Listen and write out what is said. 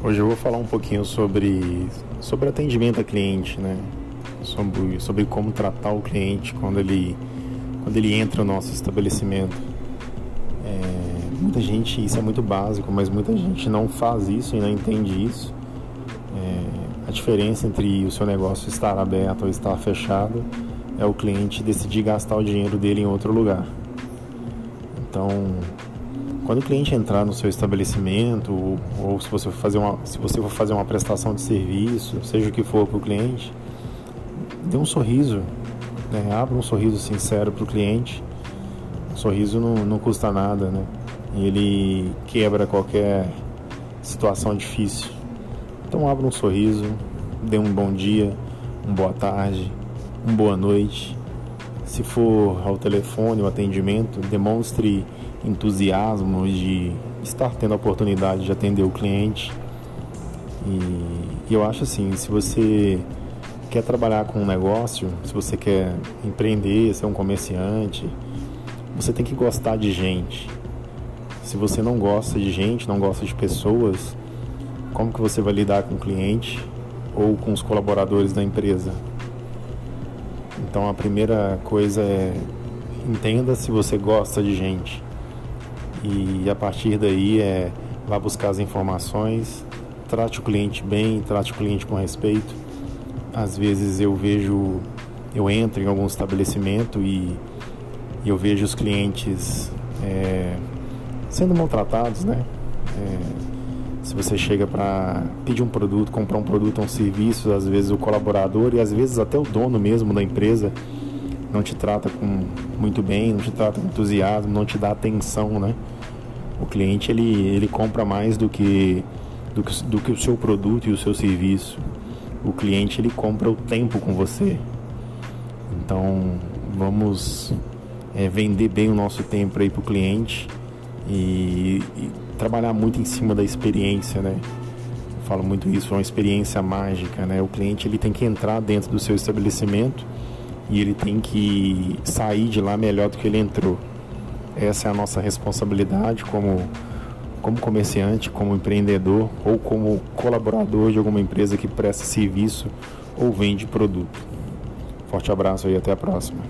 Hoje eu vou falar um pouquinho sobre, sobre atendimento a cliente, né? Sobre, sobre como tratar o cliente quando ele, quando ele entra no nosso estabelecimento. É, muita gente, isso é muito básico, mas muita gente não faz isso e não entende isso. É, a diferença entre o seu negócio estar aberto ou estar fechado é o cliente decidir gastar o dinheiro dele em outro lugar. Então, quando o cliente entrar no seu estabelecimento ou, se você for fazer uma se você for fazer uma prestação de serviço, seja o que for para o cliente, dê um sorriso, né? abra um sorriso sincero para o cliente. Sorriso não, não custa nada, né? Ele quebra qualquer situação difícil. Então abra um sorriso, dê um bom dia, uma boa tarde, uma boa noite. Se for ao telefone, o atendimento, demonstre entusiasmo de estar tendo a oportunidade de atender o cliente. E eu acho assim, se você quer trabalhar com um negócio, se você quer empreender, ser um comerciante, você tem que gostar de gente. Se você não gosta de gente, não gosta de pessoas, como que você vai lidar com o cliente ou com os colaboradores da empresa? Então a primeira coisa é entenda se você gosta de gente e a partir daí é vá buscar as informações, trate o cliente bem, trate o cliente com respeito. Às vezes eu vejo, eu entro em algum estabelecimento e, eu vejo os clientes é, sendo maltratados, né? É, se você chega para pedir um produto, comprar um produto ou um serviço, às vezes o colaborador e às vezes até o dono mesmo da empresa não te trata com muito bem, não te trata com entusiasmo, não te dá atenção, né? O cliente ele, ele compra mais do que, do que do que o seu produto e o seu serviço. O cliente ele compra o tempo com você. Então vamos é, vender bem o nosso tempo aí para o cliente e, e trabalhar muito em cima da experiência, né? Eu falo muito isso, é uma experiência mágica, né? O cliente ele tem que entrar dentro do seu estabelecimento e ele tem que sair de lá melhor do que ele entrou. Essa é a nossa responsabilidade como, como comerciante, como empreendedor ou como colaborador de alguma empresa que presta serviço ou vende produto. Forte abraço e até a próxima.